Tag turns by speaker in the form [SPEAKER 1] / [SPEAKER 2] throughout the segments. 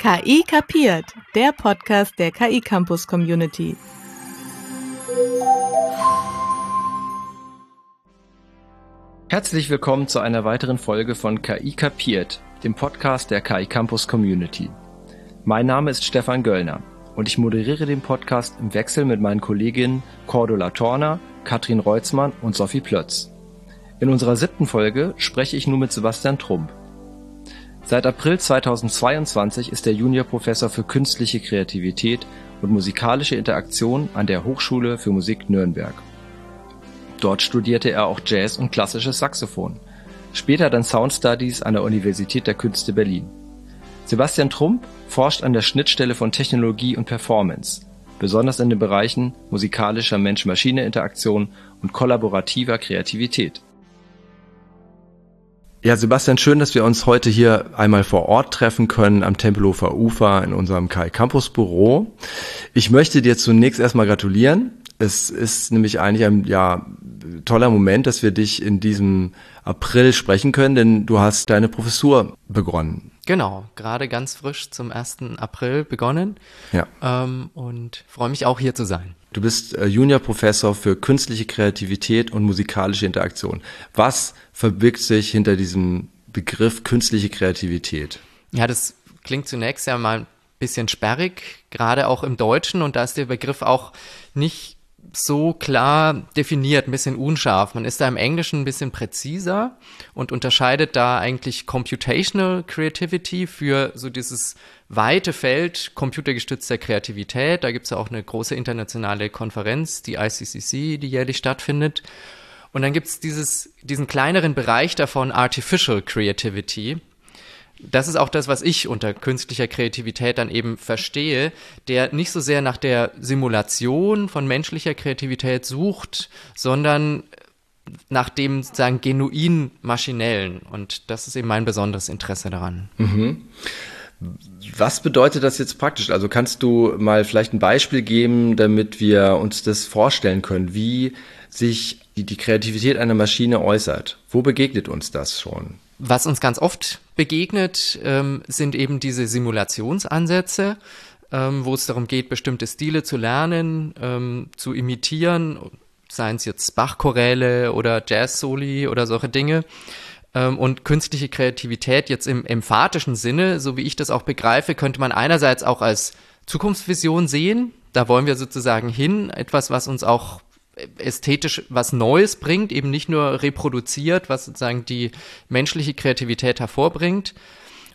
[SPEAKER 1] KI kapiert, der Podcast der KI Campus Community.
[SPEAKER 2] Herzlich willkommen zu einer weiteren Folge von KI kapiert, dem Podcast der KI Campus Community. Mein Name ist Stefan Göllner und ich moderiere den Podcast im Wechsel mit meinen Kolleginnen Cordula Torner, Katrin Reutzmann und Sophie Plötz. In unserer siebten Folge spreche ich nun mit Sebastian Trump. Seit April 2022 ist er Juniorprofessor für künstliche Kreativität und musikalische Interaktion an der Hochschule für Musik Nürnberg. Dort studierte er auch Jazz und klassisches Saxophon, später dann Sound Studies an der Universität der Künste Berlin. Sebastian Trump forscht an der Schnittstelle von Technologie und Performance, besonders in den Bereichen musikalischer Mensch-Maschine-Interaktion und kollaborativer Kreativität. Ja, Sebastian, schön, dass wir uns heute hier einmal vor Ort treffen können am Tempelhofer Ufer in unserem Kai Campus Büro. Ich möchte dir zunächst erstmal gratulieren. Es ist nämlich eigentlich ein ja, toller Moment, dass wir dich in diesem April sprechen können, denn du hast deine Professur begonnen.
[SPEAKER 3] Genau, gerade ganz frisch zum 1. April begonnen. Ja. Ähm, und freue mich auch hier zu sein.
[SPEAKER 2] Du bist äh, Juniorprofessor für künstliche Kreativität und musikalische Interaktion. Was verbirgt sich hinter diesem Begriff künstliche Kreativität?
[SPEAKER 3] Ja, das klingt zunächst ja mal ein bisschen sperrig, gerade auch im Deutschen. Und da ist der Begriff auch nicht so klar definiert, ein bisschen unscharf. Man ist da im Englischen ein bisschen präziser und unterscheidet da eigentlich Computational Creativity für so dieses weite Feld computergestützter Kreativität. Da gibt es ja auch eine große internationale Konferenz, die ICCC, die jährlich stattfindet. Und dann gibt es diesen kleineren Bereich davon, Artificial Creativity das ist auch das, was ich unter künstlicher Kreativität dann eben verstehe, der nicht so sehr nach der Simulation von menschlicher Kreativität sucht, sondern nach dem sozusagen genuin maschinellen. Und das ist eben mein besonderes Interesse daran. Mhm.
[SPEAKER 2] Was bedeutet das jetzt praktisch? Also kannst du mal vielleicht ein Beispiel geben, damit wir uns das vorstellen können, wie sich die, die Kreativität einer Maschine äußert? Wo begegnet uns das schon?
[SPEAKER 3] Was uns ganz oft begegnet, ähm, sind eben diese Simulationsansätze, ähm, wo es darum geht, bestimmte Stile zu lernen, ähm, zu imitieren, seien es jetzt Bach-Choräle oder Jazz-Soli oder solche Dinge. Ähm, und künstliche Kreativität jetzt im emphatischen Sinne, so wie ich das auch begreife, könnte man einerseits auch als Zukunftsvision sehen. Da wollen wir sozusagen hin, etwas, was uns auch ästhetisch was Neues bringt, eben nicht nur reproduziert, was sozusagen die menschliche Kreativität hervorbringt.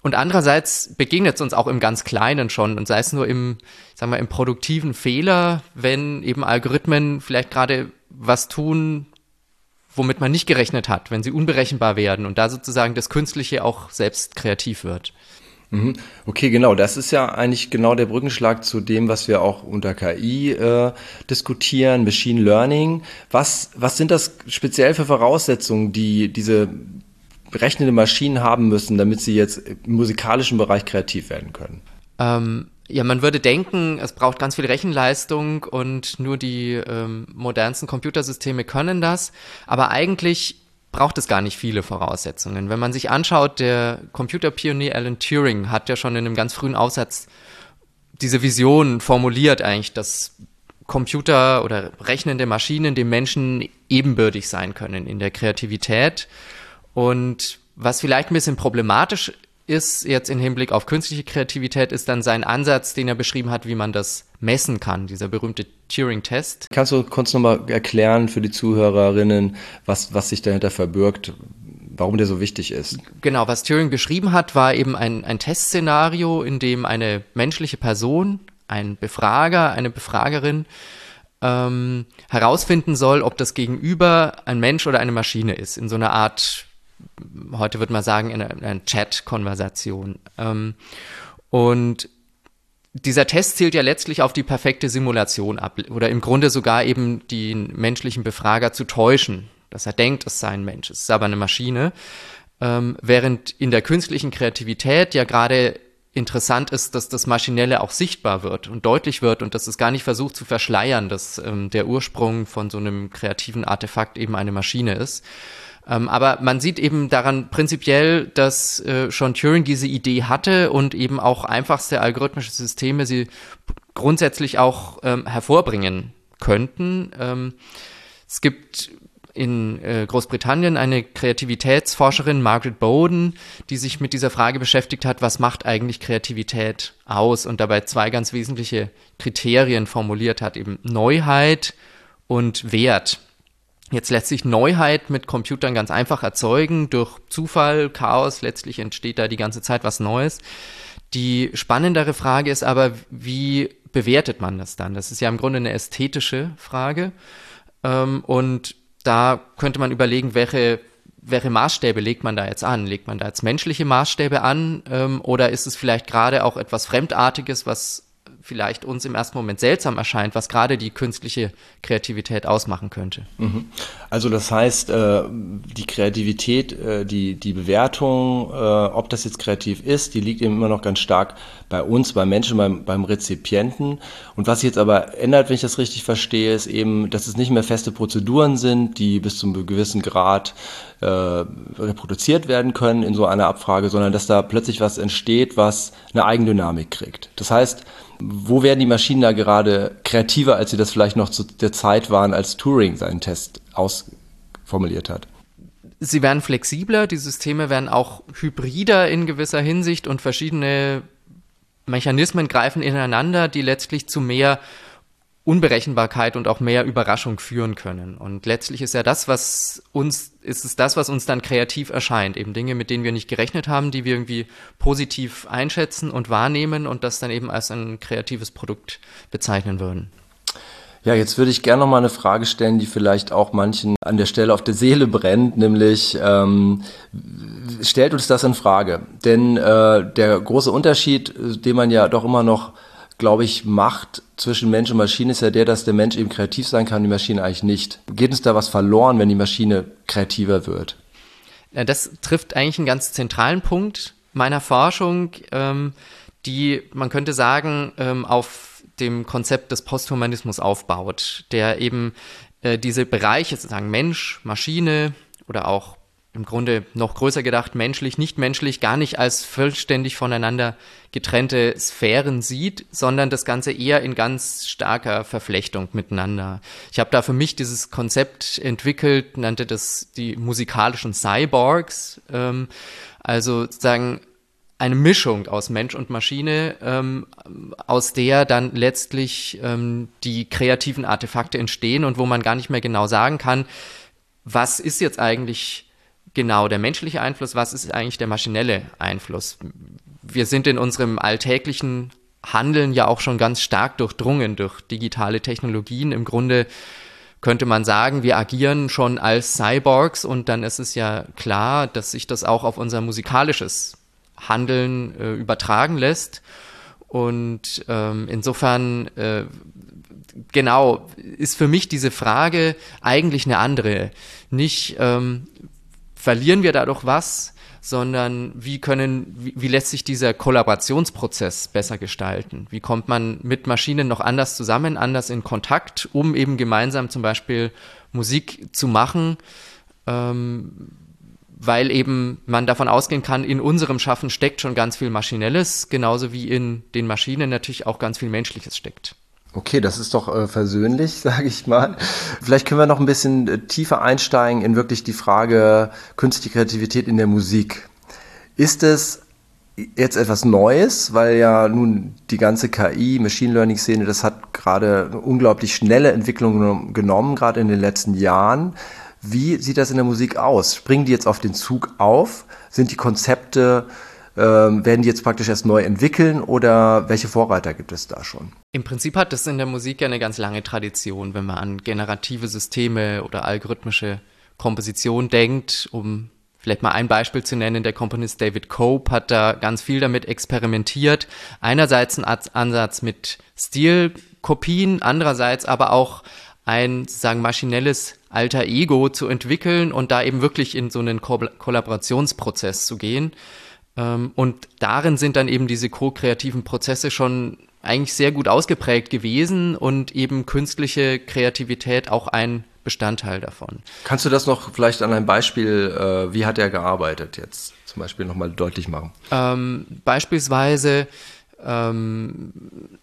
[SPEAKER 3] Und andererseits begegnet es uns auch im ganz Kleinen schon und sei es nur im, sagen wir, im produktiven Fehler, wenn eben Algorithmen vielleicht gerade was tun, womit man nicht gerechnet hat, wenn sie unberechenbar werden und da sozusagen das Künstliche auch selbst kreativ wird.
[SPEAKER 2] Mhm. Okay, genau. Das ist ja eigentlich genau der Brückenschlag zu dem, was wir auch unter KI äh, diskutieren, Machine Learning. Was, was sind das speziell für Voraussetzungen, die diese berechnende Maschinen haben müssen, damit sie jetzt im musikalischen Bereich kreativ werden können?
[SPEAKER 3] Ähm, ja, man würde denken, es braucht ganz viel Rechenleistung und nur die ähm, modernsten Computersysteme können das. Aber eigentlich braucht es gar nicht viele Voraussetzungen. Wenn man sich anschaut, der Computerpionier Alan Turing hat ja schon in einem ganz frühen Aufsatz diese Vision formuliert eigentlich, dass Computer oder rechnende Maschinen dem Menschen ebenbürtig sein können in der Kreativität. Und was vielleicht ein bisschen problematisch ist jetzt im Hinblick auf künstliche Kreativität, ist dann sein Ansatz, den er beschrieben hat, wie man das messen kann, dieser berühmte Turing-Test.
[SPEAKER 2] Kannst du kurz nochmal erklären für die Zuhörerinnen, was, was sich dahinter verbirgt, warum der so wichtig ist?
[SPEAKER 3] Genau, was Turing beschrieben hat, war eben ein, ein Testszenario, in dem eine menschliche Person, ein Befrager, eine Befragerin, ähm, herausfinden soll, ob das Gegenüber ein Mensch oder eine Maschine ist, in so einer Art heute würde man sagen, in einer Chat-Konversation. Ähm, und dieser Test zielt ja letztlich auf die perfekte Simulation ab oder im Grunde sogar eben den menschlichen Befrager zu täuschen, dass er denkt, es sei ein Mensch, es ist aber eine Maschine. Ähm, während in der künstlichen Kreativität ja gerade interessant ist, dass das Maschinelle auch sichtbar wird und deutlich wird und dass es gar nicht versucht zu verschleiern, dass ähm, der Ursprung von so einem kreativen Artefakt eben eine Maschine ist. Ähm, aber man sieht eben daran prinzipiell, dass äh, schon Turing diese Idee hatte und eben auch einfachste algorithmische Systeme sie grundsätzlich auch ähm, hervorbringen könnten. Ähm, es gibt in äh, Großbritannien eine Kreativitätsforscherin, Margaret Bowden, die sich mit dieser Frage beschäftigt hat, was macht eigentlich Kreativität aus und dabei zwei ganz wesentliche Kriterien formuliert hat, eben Neuheit und Wert. Jetzt lässt sich Neuheit mit Computern ganz einfach erzeugen durch Zufall, Chaos, letztlich entsteht da die ganze Zeit was Neues. Die spannendere Frage ist aber, wie bewertet man das dann? Das ist ja im Grunde eine ästhetische Frage. Ähm, und da könnte man überlegen, welche, welche Maßstäbe legt man da jetzt an? Legt man da jetzt menschliche Maßstäbe an ähm, oder ist es vielleicht gerade auch etwas Fremdartiges, was vielleicht uns im ersten Moment seltsam erscheint, was gerade die künstliche Kreativität ausmachen könnte. Mhm.
[SPEAKER 2] Also das heißt, äh, die Kreativität, äh, die, die Bewertung, äh, ob das jetzt kreativ ist, die liegt eben immer noch ganz stark bei uns, bei Menschen, beim, beim Rezipienten. Und was sich jetzt aber ändert, wenn ich das richtig verstehe, ist eben, dass es nicht mehr feste Prozeduren sind, die bis zu einem gewissen Grad äh, reproduziert werden können in so einer Abfrage, sondern dass da plötzlich was entsteht, was eine Eigendynamik kriegt. Das heißt, wo werden die Maschinen da gerade kreativer, als sie das vielleicht noch zu der Zeit waren, als Turing seinen Test ausformuliert hat?
[SPEAKER 3] Sie werden flexibler, die Systeme werden auch hybrider in gewisser Hinsicht und verschiedene Mechanismen greifen ineinander, die letztlich zu mehr Unberechenbarkeit und auch mehr Überraschung führen können. Und letztlich ist ja das, was uns, ist es das, was uns dann kreativ erscheint. Eben Dinge, mit denen wir nicht gerechnet haben, die wir irgendwie positiv einschätzen und wahrnehmen und das dann eben als ein kreatives Produkt bezeichnen würden.
[SPEAKER 2] Ja, jetzt würde ich gerne noch mal eine Frage stellen, die vielleicht auch manchen an der Stelle auf der Seele brennt, nämlich ähm, stellt uns das in Frage? Denn äh, der große Unterschied, den man ja doch immer noch glaube ich, macht zwischen Mensch und Maschine ist ja der, dass der Mensch eben kreativ sein kann, die Maschine eigentlich nicht. Geht uns da was verloren, wenn die Maschine kreativer wird?
[SPEAKER 3] Ja, das trifft eigentlich einen ganz zentralen Punkt meiner Forschung, ähm, die, man könnte sagen, ähm, auf dem Konzept des Posthumanismus aufbaut, der eben äh, diese Bereiche, sozusagen Mensch, Maschine oder auch im Grunde noch größer gedacht, menschlich, nicht menschlich, gar nicht als vollständig voneinander getrennte Sphären sieht, sondern das Ganze eher in ganz starker Verflechtung miteinander. Ich habe da für mich dieses Konzept entwickelt, nannte das die musikalischen Cyborgs, ähm, also sozusagen eine Mischung aus Mensch und Maschine, ähm, aus der dann letztlich ähm, die kreativen Artefakte entstehen und wo man gar nicht mehr genau sagen kann, was ist jetzt eigentlich genau der menschliche Einfluss, was ist eigentlich der maschinelle Einfluss. Wir sind in unserem alltäglichen Handeln ja auch schon ganz stark durchdrungen durch digitale Technologien. Im Grunde könnte man sagen, wir agieren schon als Cyborgs und dann ist es ja klar, dass sich das auch auf unser musikalisches Handeln äh, übertragen lässt. Und ähm, insofern, äh, genau, ist für mich diese Frage eigentlich eine andere. Nicht, ähm, verlieren wir dadurch was, sondern wie können, wie, wie, lässt sich dieser Kollaborationsprozess besser gestalten? Wie kommt man mit Maschinen noch anders zusammen, anders in Kontakt, um eben gemeinsam zum Beispiel Musik zu machen? Ähm, weil eben man davon ausgehen kann, in unserem Schaffen steckt schon ganz viel Maschinelles, genauso wie in den Maschinen natürlich auch ganz viel Menschliches steckt.
[SPEAKER 2] Okay, das ist doch äh, versöhnlich, sage ich mal. Vielleicht können wir noch ein bisschen äh, tiefer einsteigen in wirklich die Frage künstliche Kreativität in der Musik. Ist es jetzt etwas Neues, weil ja nun die ganze KI, Machine Learning Szene, das hat gerade unglaublich schnelle Entwicklung genommen, gerade in den letzten Jahren. Wie sieht das in der Musik aus? Springen die jetzt auf den Zug auf? Sind die Konzepte ähm, werden die jetzt praktisch erst neu entwickeln oder welche Vorreiter gibt es da schon?
[SPEAKER 3] Im Prinzip hat das in der Musik ja eine ganz lange Tradition, wenn man an generative Systeme oder algorithmische Komposition denkt, um Vielleicht mal ein Beispiel zu nennen, der Komponist David Cope hat da ganz viel damit experimentiert. Einerseits ein Ansatz mit Stilkopien, andererseits aber auch ein sozusagen maschinelles alter Ego zu entwickeln und da eben wirklich in so einen Ko Kollaborationsprozess zu gehen. Ähm, und darin sind dann eben diese ko-kreativen Prozesse schon eigentlich sehr gut ausgeprägt gewesen und eben künstliche Kreativität auch ein Bestandteil davon.
[SPEAKER 2] Kannst du das noch vielleicht an einem Beispiel, äh, wie hat er gearbeitet jetzt zum Beispiel nochmal deutlich machen?
[SPEAKER 3] Ähm, beispielsweise ähm,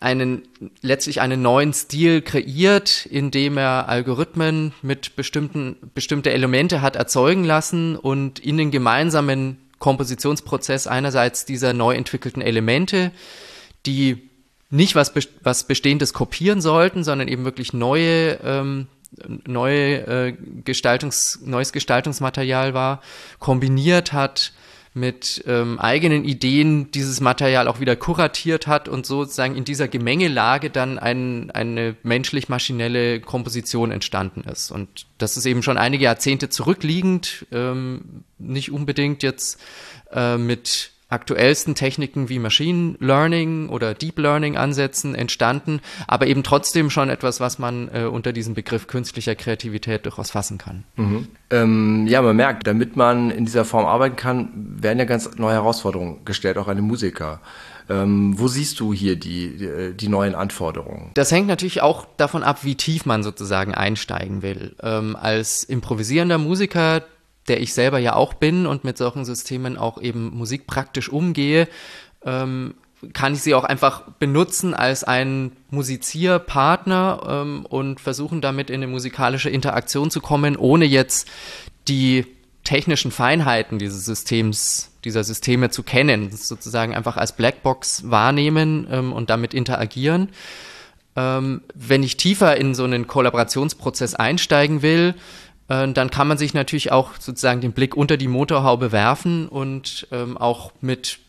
[SPEAKER 3] einen, letztlich einen neuen Stil kreiert, indem er Algorithmen mit bestimmten, bestimmte Elemente hat erzeugen lassen und in den gemeinsamen Kompositionsprozess einerseits dieser neu entwickelten Elemente, die nicht was, was Bestehendes kopieren sollten, sondern eben wirklich neue, ähm, neue äh, Gestaltungs, neues Gestaltungsmaterial war, kombiniert hat mit ähm, eigenen Ideen dieses Material auch wieder kuratiert hat und sozusagen in dieser Gemengelage dann ein, eine menschlich-maschinelle Komposition entstanden ist. Und das ist eben schon einige Jahrzehnte zurückliegend, ähm, nicht unbedingt jetzt äh, mit aktuellsten Techniken wie Machine Learning oder Deep Learning Ansätzen entstanden, aber eben trotzdem schon etwas, was man äh, unter diesem Begriff künstlicher Kreativität durchaus fassen kann.
[SPEAKER 2] Mhm. Ähm, ja, man merkt, damit man in dieser Form arbeiten kann, werden ja ganz neue Herausforderungen gestellt, auch an den Musiker. Ähm, wo siehst du hier die, die, die, neuen Anforderungen?
[SPEAKER 3] Das hängt natürlich auch davon ab, wie tief man sozusagen einsteigen will. Ähm, als improvisierender Musiker der ich selber ja auch bin und mit solchen Systemen auch eben Musik praktisch umgehe, ähm, kann ich sie auch einfach benutzen als einen Musizierpartner ähm, und versuchen damit in eine musikalische Interaktion zu kommen, ohne jetzt die technischen Feinheiten dieses Systems, dieser Systeme zu kennen, sozusagen einfach als Blackbox wahrnehmen ähm, und damit interagieren. Ähm, wenn ich tiefer in so einen Kollaborationsprozess einsteigen will, dann kann man sich natürlich auch sozusagen den Blick unter die Motorhaube werfen und ähm, auch mit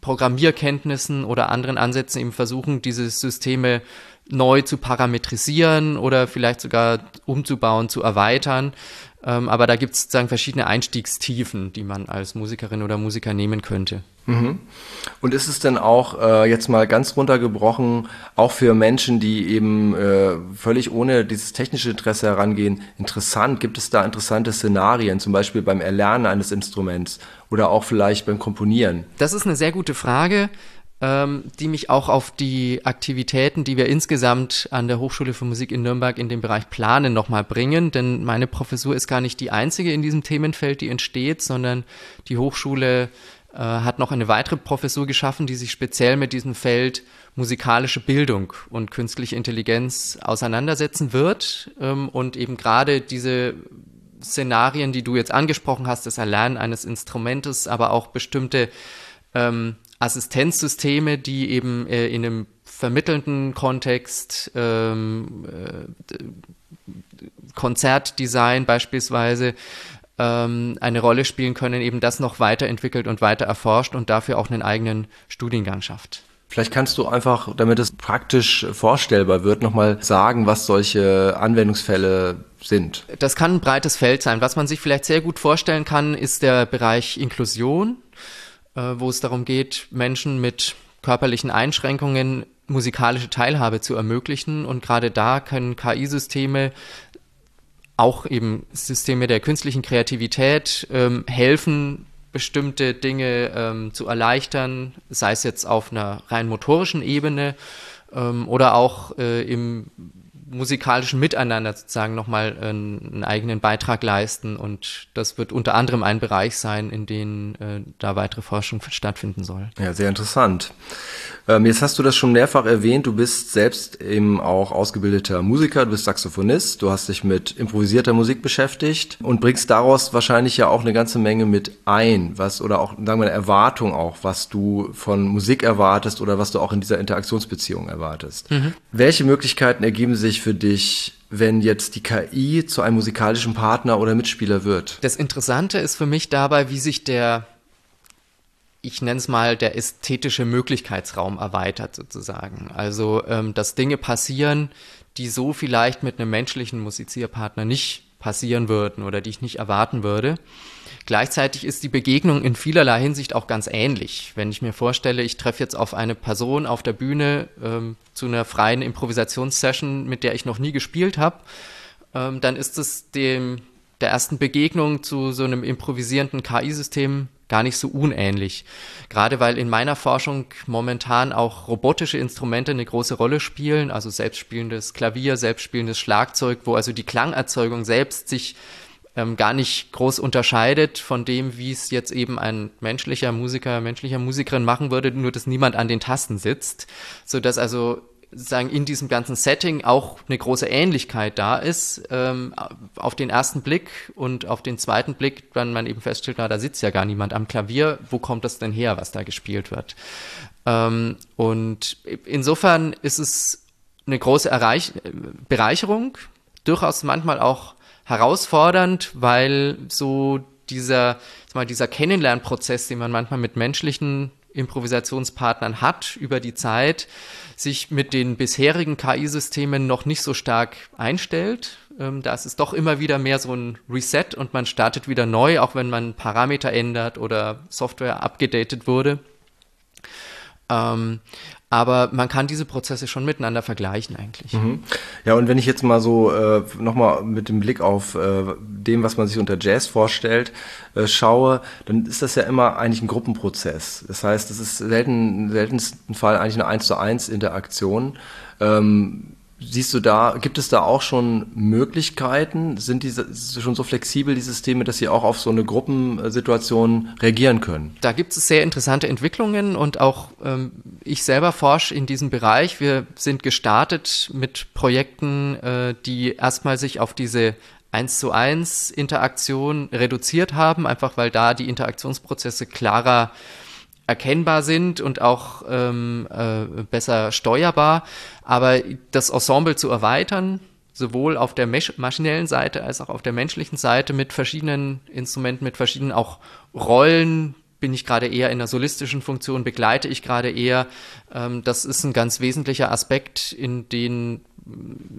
[SPEAKER 3] Programmierkenntnissen oder anderen Ansätzen eben versuchen, diese Systeme neu zu parametrisieren oder vielleicht sogar umzubauen, zu erweitern. Ähm, aber da gibt es sozusagen verschiedene Einstiegstiefen, die man als Musikerin oder Musiker nehmen könnte.
[SPEAKER 2] Mhm. Und ist es denn auch äh, jetzt mal ganz runtergebrochen, auch für Menschen, die eben äh, völlig ohne dieses technische Interesse herangehen, interessant? Gibt es da interessante Szenarien, zum Beispiel beim Erlernen eines Instruments oder auch vielleicht beim Komponieren?
[SPEAKER 3] Das ist eine sehr gute Frage ähm, die mich auch auf die Aktivitäten, die wir insgesamt an der Hochschule für Musik in Nürnberg in dem Bereich Planen nochmal bringen. Denn meine Professur ist gar nicht die einzige in diesem Themenfeld, die entsteht, sondern die Hochschule hat noch eine weitere Professur geschaffen, die sich speziell mit diesem Feld musikalische Bildung und künstliche Intelligenz auseinandersetzen wird. Ähm, und eben gerade diese Szenarien, die du jetzt angesprochen hast, das Erlernen eines Instrumentes, aber auch bestimmte ähm, Assistenzsysteme, die eben äh, in einem vermittelnden Kontext ähm, äh, Konzertdesign beispielsweise ähm, eine Rolle spielen können, eben das noch weiterentwickelt und weiter erforscht und dafür auch einen eigenen Studiengang schafft.
[SPEAKER 2] Vielleicht kannst du einfach, damit es praktisch vorstellbar wird, nochmal sagen, was solche Anwendungsfälle sind.
[SPEAKER 3] Das kann ein breites Feld sein. Was man sich vielleicht sehr gut vorstellen kann, ist der Bereich Inklusion äh, wo es darum geht, Menschen mit körperlichen Einschränkungen musikalische Teilhabe zu ermöglichen. Und gerade da können KI-Systeme auch eben Systeme der künstlichen Kreativität ähm, helfen, bestimmte Dinge ähm, zu erleichtern, sei es jetzt auf einer rein motorischen Ebene ähm, oder auch äh, im musikalischen Miteinander sozusagen nochmal einen, einen eigenen Beitrag leisten. Und das wird unter anderem ein Bereich sein, in dem äh, da weitere Forschung stattfinden soll.
[SPEAKER 2] Ja, sehr interessant. Ähm, jetzt hast du das schon mehrfach erwähnt. Du bist selbst eben auch ausgebildeter Musiker, du bist Saxophonist, du hast dich mit improvisierter Musik beschäftigt und bringst daraus wahrscheinlich ja auch eine ganze Menge mit ein, was oder auch, sagen wir, eine Erwartung auch, was du von Musik erwartest oder was du auch in dieser Interaktionsbeziehung erwartest. Mhm. Welche Möglichkeiten ergeben sich für dich, wenn jetzt die KI zu einem musikalischen Partner oder Mitspieler wird?
[SPEAKER 3] Das Interessante ist für mich dabei, wie sich der ich nenne es mal, der ästhetische Möglichkeitsraum erweitert sozusagen. Also, ähm, dass Dinge passieren, die so vielleicht mit einem menschlichen Musizierpartner nicht passieren würden oder die ich nicht erwarten würde. Gleichzeitig ist die Begegnung in vielerlei Hinsicht auch ganz ähnlich. Wenn ich mir vorstelle, ich treffe jetzt auf eine Person auf der Bühne ähm, zu einer freien Improvisationssession, mit der ich noch nie gespielt habe, ähm, dann ist es dem der ersten Begegnung zu so einem improvisierenden KI-System gar nicht so unähnlich. Gerade weil in meiner Forschung momentan auch robotische Instrumente eine große Rolle spielen, also selbstspielendes Klavier, selbstspielendes Schlagzeug, wo also die Klangerzeugung selbst sich ähm, gar nicht groß unterscheidet von dem, wie es jetzt eben ein menschlicher Musiker, menschlicher Musikerin machen würde, nur dass niemand an den Tasten sitzt, so dass also sagen in diesem ganzen Setting auch eine große Ähnlichkeit da ist ähm, auf den ersten Blick und auf den zweiten Blick, wenn man eben feststellt, na, da sitzt ja gar niemand am Klavier, wo kommt das denn her, was da gespielt wird? Ähm, und insofern ist es eine große Erreich Bereicherung, durchaus manchmal auch herausfordernd, weil so dieser, mal, dieser Kennenlernprozess, den man manchmal mit menschlichen Improvisationspartnern hat über die Zeit, sich mit den bisherigen KI-Systemen noch nicht so stark einstellt. Ähm, da ist es doch immer wieder mehr so ein Reset und man startet wieder neu, auch wenn man Parameter ändert oder Software abgedatet wurde. Ähm, aber man kann diese Prozesse schon miteinander vergleichen eigentlich. Mhm.
[SPEAKER 2] Ja, und wenn ich jetzt mal so äh, nochmal mit dem Blick auf äh, dem, was man sich unter Jazz vorstellt, äh, schaue, dann ist das ja immer eigentlich ein Gruppenprozess. Das heißt, es ist selten, seltensten Fall eigentlich eine 1 zu 1 Interaktion. Ähm, Siehst du da, gibt es da auch schon Möglichkeiten? Sind diese schon so flexibel, die Systeme, dass sie auch auf so eine Gruppensituation reagieren können?
[SPEAKER 3] Da gibt es sehr interessante Entwicklungen und auch ähm, ich selber forsche in diesem Bereich. Wir sind gestartet mit Projekten, äh, die erstmal sich auf diese 1 zu 1 Interaktion reduziert haben, einfach weil da die Interaktionsprozesse klarer erkennbar sind und auch ähm, äh, besser steuerbar. Aber das Ensemble zu erweitern, sowohl auf der maschinellen Seite als auch auf der menschlichen Seite mit verschiedenen Instrumenten, mit verschiedenen auch Rollen, bin ich gerade eher in einer solistischen Funktion, begleite ich gerade eher. Ähm, das ist ein ganz wesentlicher Aspekt, in den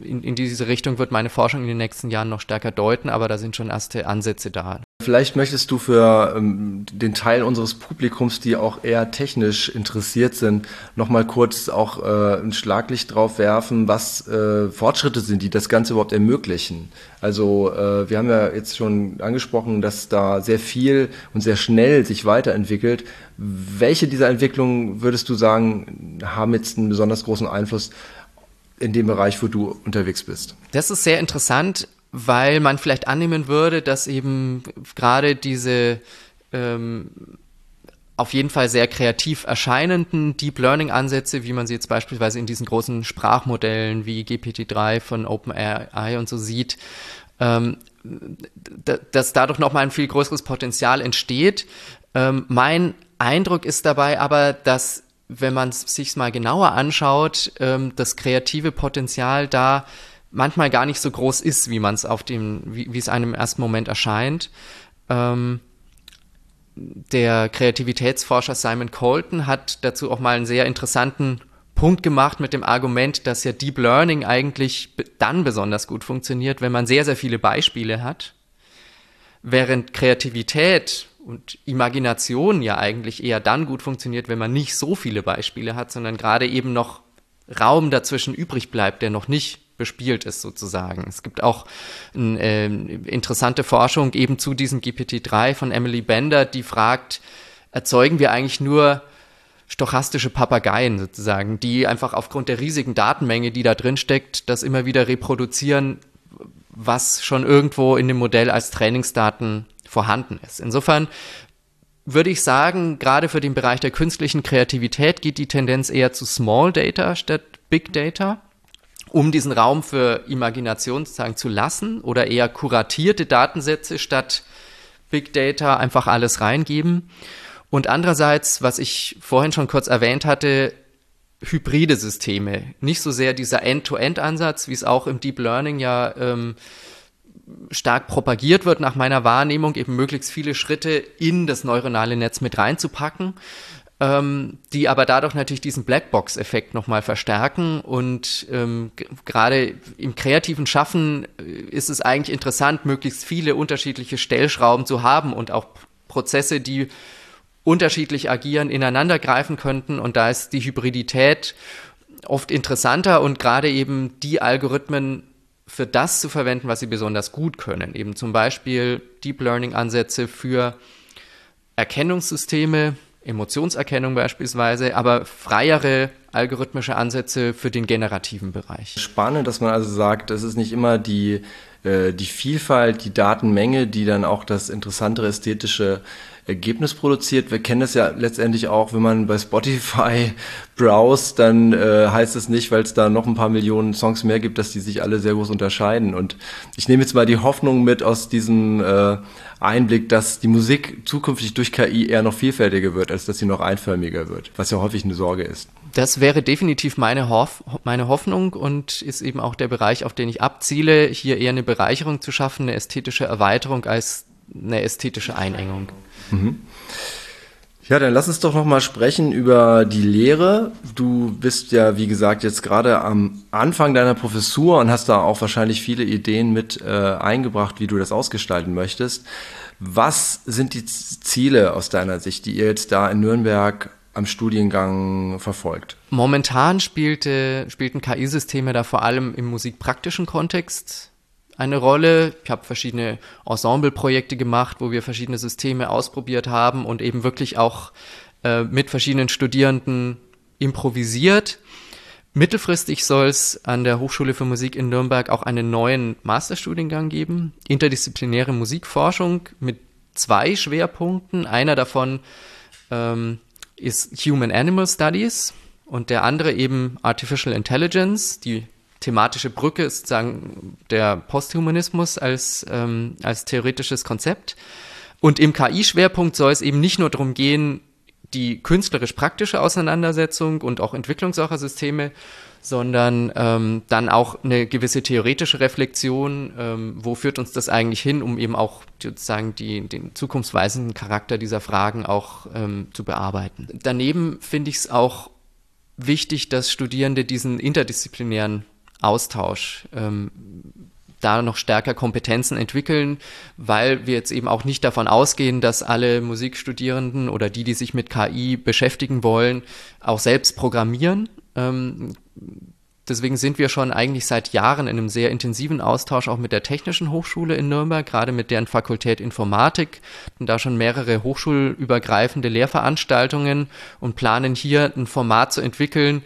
[SPEAKER 3] in, in diese Richtung wird meine Forschung in den nächsten Jahren noch stärker deuten, aber da sind schon erste Ansätze da.
[SPEAKER 2] Vielleicht möchtest du für ähm, den Teil unseres Publikums, die auch eher technisch interessiert sind, nochmal kurz auch äh, ein Schlaglicht drauf werfen, was äh, Fortschritte sind, die das Ganze überhaupt ermöglichen. Also äh, wir haben ja jetzt schon angesprochen, dass da sehr viel und sehr schnell sich weiterentwickelt. Welche dieser Entwicklungen würdest du sagen, haben jetzt einen besonders großen Einfluss in dem Bereich, wo du unterwegs bist?
[SPEAKER 3] Das ist sehr interessant, weil man vielleicht annehmen würde, dass eben gerade diese ähm, auf jeden Fall sehr kreativ erscheinenden Deep Learning Ansätze, wie man sie jetzt beispielsweise in diesen großen Sprachmodellen wie GPT-3 von OpenAI und so sieht, ähm, dass dadurch nochmal ein viel größeres Potenzial entsteht. Ähm, mein Eindruck ist dabei aber, dass wenn man es sich mal genauer anschaut, ähm, das kreative Potenzial da manchmal gar nicht so groß ist, wie man es auf dem, wie, wie es einem im ersten Moment erscheint. Ähm, der Kreativitätsforscher Simon Colton hat dazu auch mal einen sehr interessanten Punkt gemacht mit dem Argument, dass ja Deep Learning eigentlich dann besonders gut funktioniert, wenn man sehr, sehr viele Beispiele hat, während Kreativität und Imagination ja eigentlich eher dann gut funktioniert, wenn man nicht so viele Beispiele hat, sondern gerade eben noch Raum dazwischen übrig bleibt, der noch nicht bespielt ist sozusagen. Es gibt auch äh, interessante Forschung eben zu diesem GPT-3 von Emily Bender, die fragt, erzeugen wir eigentlich nur stochastische Papageien sozusagen, die einfach aufgrund der riesigen Datenmenge, die da drin steckt, das immer wieder reproduzieren, was schon irgendwo in dem Modell als Trainingsdaten vorhanden ist. Insofern würde ich sagen, gerade für den Bereich der künstlichen Kreativität geht die Tendenz eher zu Small Data statt Big Data, um diesen Raum für Imagination sozusagen zu lassen oder eher kuratierte Datensätze statt Big Data einfach alles reingeben. Und andererseits, was ich vorhin schon kurz erwähnt hatte, hybride Systeme. Nicht so sehr dieser End-to-End-Ansatz, wie es auch im Deep Learning ja ähm, stark propagiert wird nach meiner Wahrnehmung, eben möglichst viele Schritte in das neuronale Netz mit reinzupacken, ähm, die aber dadurch natürlich diesen Blackbox-Effekt nochmal verstärken. Und ähm, gerade im kreativen Schaffen äh, ist es eigentlich interessant, möglichst viele unterschiedliche Stellschrauben zu haben und auch Prozesse, die unterschiedlich agieren, ineinander greifen könnten. Und da ist die Hybridität oft interessanter und gerade eben die Algorithmen für das zu verwenden, was sie besonders gut können. Eben zum Beispiel Deep Learning Ansätze für Erkennungssysteme, Emotionserkennung beispielsweise, aber freiere algorithmische Ansätze für den generativen Bereich.
[SPEAKER 2] Spannend, dass man also sagt, es ist nicht immer die, äh, die Vielfalt, die Datenmenge, die dann auch das interessantere ästhetische Ergebnis produziert. Wir kennen das ja letztendlich auch, wenn man bei Spotify browst, dann äh, heißt es nicht, weil es da noch ein paar Millionen Songs mehr gibt, dass die sich alle sehr groß unterscheiden. Und ich nehme jetzt mal die Hoffnung mit aus diesem äh, Einblick, dass die Musik zukünftig durch KI eher noch vielfältiger wird, als dass sie noch einförmiger wird, was ja häufig eine Sorge ist.
[SPEAKER 3] Das wäre definitiv meine, Hoff meine Hoffnung und ist eben auch der Bereich, auf den ich abziele, hier eher eine Bereicherung zu schaffen, eine ästhetische Erweiterung als eine ästhetische Einengung. Mhm.
[SPEAKER 2] Ja, dann lass uns doch noch mal sprechen über die Lehre. Du bist ja, wie gesagt, jetzt gerade am Anfang deiner Professur und hast da auch wahrscheinlich viele Ideen mit äh, eingebracht, wie du das ausgestalten möchtest. Was sind die Ziele aus deiner Sicht, die ihr jetzt da in Nürnberg am Studiengang verfolgt?
[SPEAKER 3] Momentan spielte, spielten KI-Systeme da vor allem im musikpraktischen Kontext eine Rolle. Ich habe verschiedene Ensembleprojekte gemacht, wo wir verschiedene Systeme ausprobiert haben und eben wirklich auch äh, mit verschiedenen Studierenden improvisiert. Mittelfristig soll es an der Hochschule für Musik in Nürnberg auch einen neuen Masterstudiengang geben, interdisziplinäre Musikforschung mit zwei Schwerpunkten. Einer davon ähm, ist Human Animal Studies und der andere eben Artificial Intelligence, die thematische Brücke ist sozusagen der Posthumanismus als, ähm, als theoretisches Konzept. Und im KI-Schwerpunkt soll es eben nicht nur darum gehen, die künstlerisch-praktische Auseinandersetzung und auch Entwicklung solcher Systeme, sondern ähm, dann auch eine gewisse theoretische Reflexion, ähm, wo führt uns das eigentlich hin, um eben auch sozusagen die, den zukunftsweisenden Charakter dieser Fragen auch ähm, zu bearbeiten. Daneben finde ich es auch wichtig, dass Studierende diesen interdisziplinären Austausch ähm, da noch stärker Kompetenzen entwickeln, weil wir jetzt eben auch nicht davon ausgehen, dass alle Musikstudierenden oder die, die sich mit KI beschäftigen wollen, auch selbst programmieren. Ähm, deswegen sind wir schon eigentlich seit Jahren in einem sehr intensiven Austausch auch mit der Technischen Hochschule in Nürnberg, gerade mit deren Fakultät Informatik, und da schon mehrere hochschulübergreifende Lehrveranstaltungen und planen hier ein Format zu entwickeln,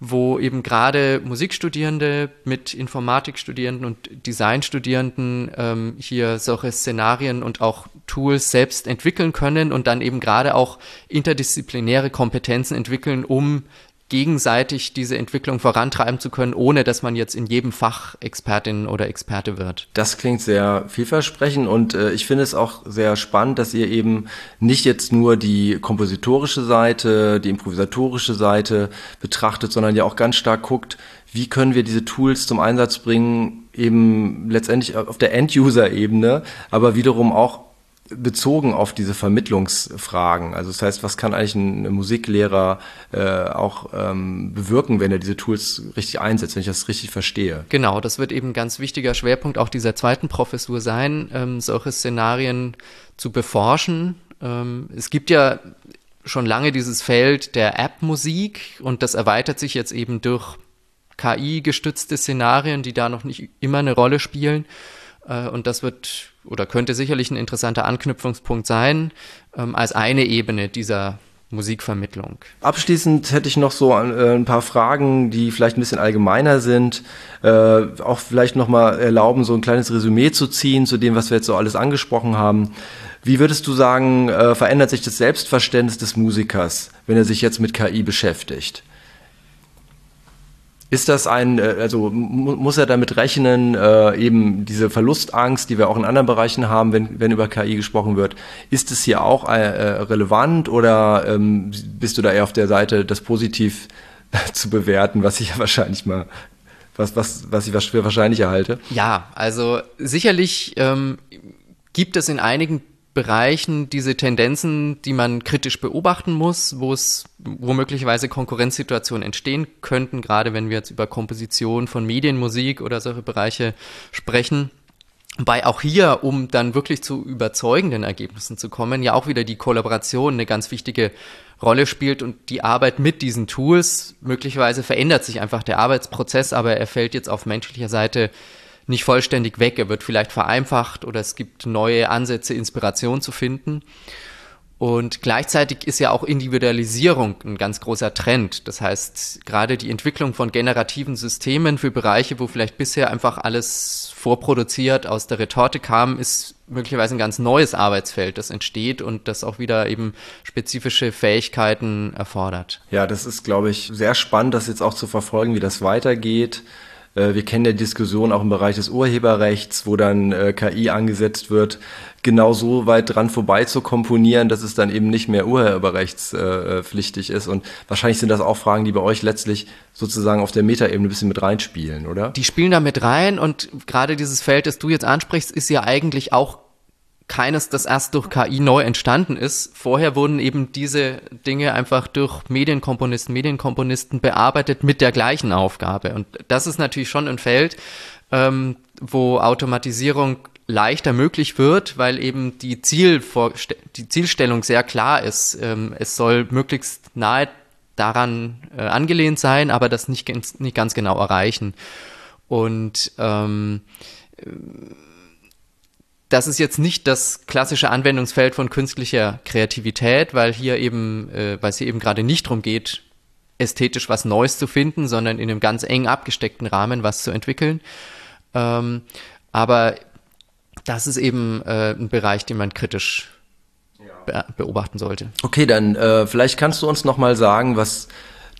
[SPEAKER 3] wo eben gerade Musikstudierende mit Informatikstudierenden und Designstudierenden ähm, hier solche Szenarien und auch Tools selbst entwickeln können und dann eben gerade auch interdisziplinäre Kompetenzen entwickeln, um gegenseitig diese Entwicklung vorantreiben zu können, ohne dass man jetzt in jedem Fach Expertin oder Experte wird.
[SPEAKER 2] Das klingt sehr vielversprechend und äh, ich finde es auch sehr spannend, dass ihr eben nicht jetzt nur die kompositorische Seite, die improvisatorische Seite betrachtet, sondern ja auch ganz stark guckt, wie können wir diese Tools zum Einsatz bringen, eben letztendlich auf der End-User-Ebene, aber wiederum auch bezogen auf diese Vermittlungsfragen. Also das heißt, was kann eigentlich ein Musiklehrer äh, auch ähm, bewirken, wenn er diese Tools richtig einsetzt, wenn ich das richtig verstehe?
[SPEAKER 3] Genau, das wird eben ein ganz wichtiger Schwerpunkt auch dieser zweiten Professur sein, ähm, solche Szenarien zu beforschen. Ähm, es gibt ja schon lange dieses Feld der App-Musik und das erweitert sich jetzt eben durch KI-gestützte Szenarien, die da noch nicht immer eine Rolle spielen. Äh, und das wird oder könnte sicherlich ein interessanter Anknüpfungspunkt sein, ähm, als eine Ebene dieser Musikvermittlung.
[SPEAKER 2] Abschließend hätte ich noch so äh, ein paar Fragen, die vielleicht ein bisschen allgemeiner sind, äh, auch vielleicht nochmal erlauben, so ein kleines Resümee zu ziehen zu dem, was wir jetzt so alles angesprochen haben. Wie würdest du sagen, äh, verändert sich das Selbstverständnis des Musikers, wenn er sich jetzt mit KI beschäftigt? Ist das ein, äh, also muss er damit rechnen, äh, eben diese Verlustangst, die wir auch in anderen Bereichen haben, wenn, wenn über KI gesprochen wird, ist es hier auch äh, äh, relevant oder ähm, bist du da eher auf der Seite, das positiv zu bewerten, was ich ja wahrscheinlich mal, was, was, was ich für wahrscheinlich erhalte?
[SPEAKER 3] Ja, also sicherlich ähm, gibt es in einigen Bereichen diese Tendenzen, die man kritisch beobachten muss, wo es womöglicherweise Konkurrenzsituationen entstehen könnten, gerade wenn wir jetzt über Komposition von Medienmusik oder solche Bereiche sprechen. Wobei auch hier, um dann wirklich zu überzeugenden Ergebnissen zu kommen, ja auch wieder die Kollaboration eine ganz wichtige Rolle spielt und die Arbeit mit diesen Tools. Möglicherweise verändert sich einfach der Arbeitsprozess, aber er fällt jetzt auf menschlicher Seite nicht vollständig weg. Er wird vielleicht vereinfacht oder es gibt neue Ansätze, Inspiration zu finden. Und gleichzeitig ist ja auch Individualisierung ein ganz großer Trend. Das heißt, gerade die Entwicklung von generativen Systemen für Bereiche, wo vielleicht bisher einfach alles vorproduziert aus der Retorte kam, ist möglicherweise ein ganz neues Arbeitsfeld, das entsteht und das auch wieder eben spezifische Fähigkeiten erfordert.
[SPEAKER 2] Ja, das ist, glaube ich, sehr spannend, das jetzt auch zu verfolgen, wie das weitergeht. Äh, wir kennen ja Diskussion auch im Bereich des Urheberrechts, wo dann äh, KI angesetzt wird, genau so weit dran vorbei zu komponieren, dass es dann eben nicht mehr urheberrechtspflichtig ist. Und wahrscheinlich sind das auch Fragen, die bei euch letztlich sozusagen auf der Metaebene ein bisschen mit reinspielen, oder?
[SPEAKER 3] Die spielen da mit rein und gerade dieses Feld, das du jetzt ansprichst, ist ja eigentlich auch keines, das erst durch KI neu entstanden ist. Vorher wurden eben diese Dinge einfach durch Medienkomponisten, Medienkomponisten bearbeitet mit der gleichen Aufgabe. Und das ist natürlich schon ein Feld, ähm, wo Automatisierung leichter möglich wird, weil eben die, Zielvorste die Zielstellung sehr klar ist. Ähm, es soll möglichst nahe daran äh, angelehnt sein, aber das nicht, nicht ganz genau erreichen. Und ähm, das ist jetzt nicht das klassische Anwendungsfeld von künstlicher Kreativität, weil hier eben, äh, weil es hier eben gerade nicht darum geht, ästhetisch was Neues zu finden, sondern in einem ganz eng abgesteckten Rahmen was zu entwickeln. Ähm, aber das ist eben äh, ein Bereich, den man kritisch be beobachten sollte.
[SPEAKER 2] Okay, dann äh, vielleicht kannst du uns noch mal sagen, was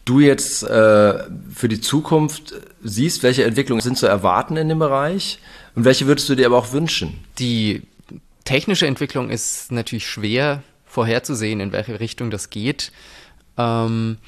[SPEAKER 2] du jetzt äh, für die Zukunft siehst, welche Entwicklungen sind zu erwarten in dem Bereich? Und welche würdest du dir aber auch wünschen?
[SPEAKER 3] Die technische Entwicklung ist natürlich schwer vorherzusehen, in welche Richtung das geht. Ähm,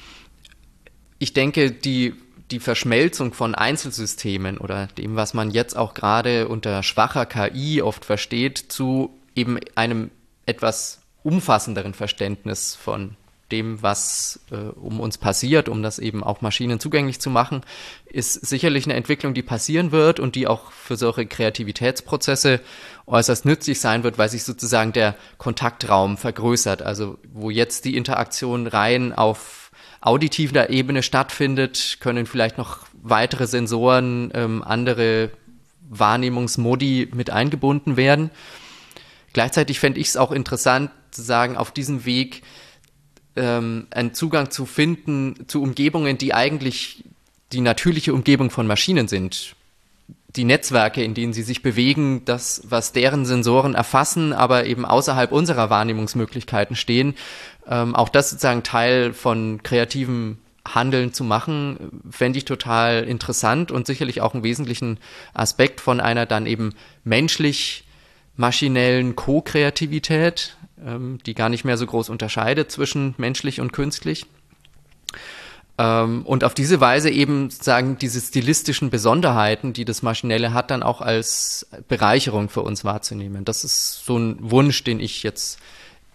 [SPEAKER 3] ich denke, die, die Verschmelzung von Einzelsystemen oder dem, was man jetzt auch gerade unter schwacher KI oft versteht, zu eben einem etwas umfassenderen Verständnis von dem, was äh, um uns passiert, um das eben auch Maschinen zugänglich zu machen, ist sicherlich eine Entwicklung, die passieren wird und die auch für solche Kreativitätsprozesse äußerst nützlich sein wird, weil sich sozusagen der Kontaktraum vergrößert. Also wo jetzt die Interaktion rein auf auditiver Ebene stattfindet, können vielleicht noch weitere Sensoren, ähm, andere Wahrnehmungsmodi mit eingebunden werden. Gleichzeitig fände ich es auch interessant zu sagen, auf diesem Weg ähm, einen Zugang zu finden zu Umgebungen, die eigentlich die natürliche Umgebung von Maschinen sind. Die Netzwerke, in denen sie sich bewegen, das, was deren Sensoren erfassen, aber eben außerhalb unserer Wahrnehmungsmöglichkeiten stehen, ähm, auch das sozusagen Teil von kreativem Handeln zu machen, fände ich total interessant und sicherlich auch einen wesentlichen Aspekt von einer dann eben menschlich maschinellen Co-Kreativität, ähm, die gar nicht mehr so groß unterscheidet zwischen menschlich und künstlich. Ähm, und auf diese Weise eben sagen diese stilistischen Besonderheiten, die das Maschinelle hat, dann auch als Bereicherung für uns wahrzunehmen. Das ist so ein Wunsch, den ich jetzt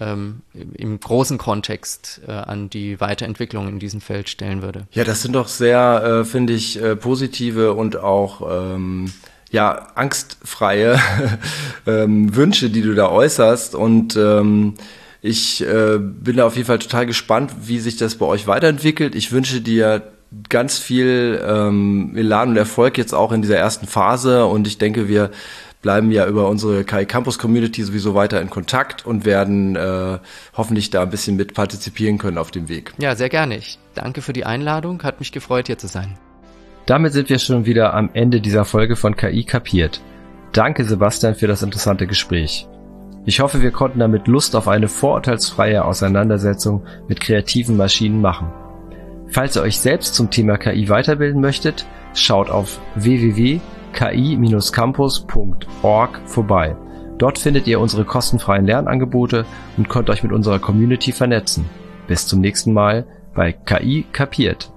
[SPEAKER 3] ähm, im großen Kontext äh, an die Weiterentwicklung in diesem Feld stellen würde.
[SPEAKER 2] Ja, das sind doch sehr, äh, finde ich, äh, positive und auch ähm, ja, angstfreie ähm, Wünsche, die du da äußerst. Und ähm, ich äh, bin da auf jeden Fall total gespannt, wie sich das bei euch weiterentwickelt. Ich wünsche dir ganz viel ähm, Elan und Erfolg jetzt auch in dieser ersten Phase. Und ich denke, wir bleiben ja über unsere KI Campus Community sowieso weiter in Kontakt und werden äh, hoffentlich da ein bisschen mit partizipieren können auf dem Weg.
[SPEAKER 3] Ja, sehr gerne. Ich danke für die Einladung. Hat mich gefreut, hier zu sein.
[SPEAKER 2] Damit sind wir schon wieder am Ende dieser Folge von KI kapiert. Danke Sebastian für das interessante Gespräch. Ich hoffe, wir konnten damit Lust auf eine vorurteilsfreie Auseinandersetzung mit kreativen Maschinen machen. Falls ihr euch selbst zum Thema KI weiterbilden möchtet, schaut auf www.ki-campus.org vorbei. Dort findet ihr unsere kostenfreien Lernangebote und könnt euch mit unserer Community vernetzen. Bis zum nächsten Mal bei KI kapiert.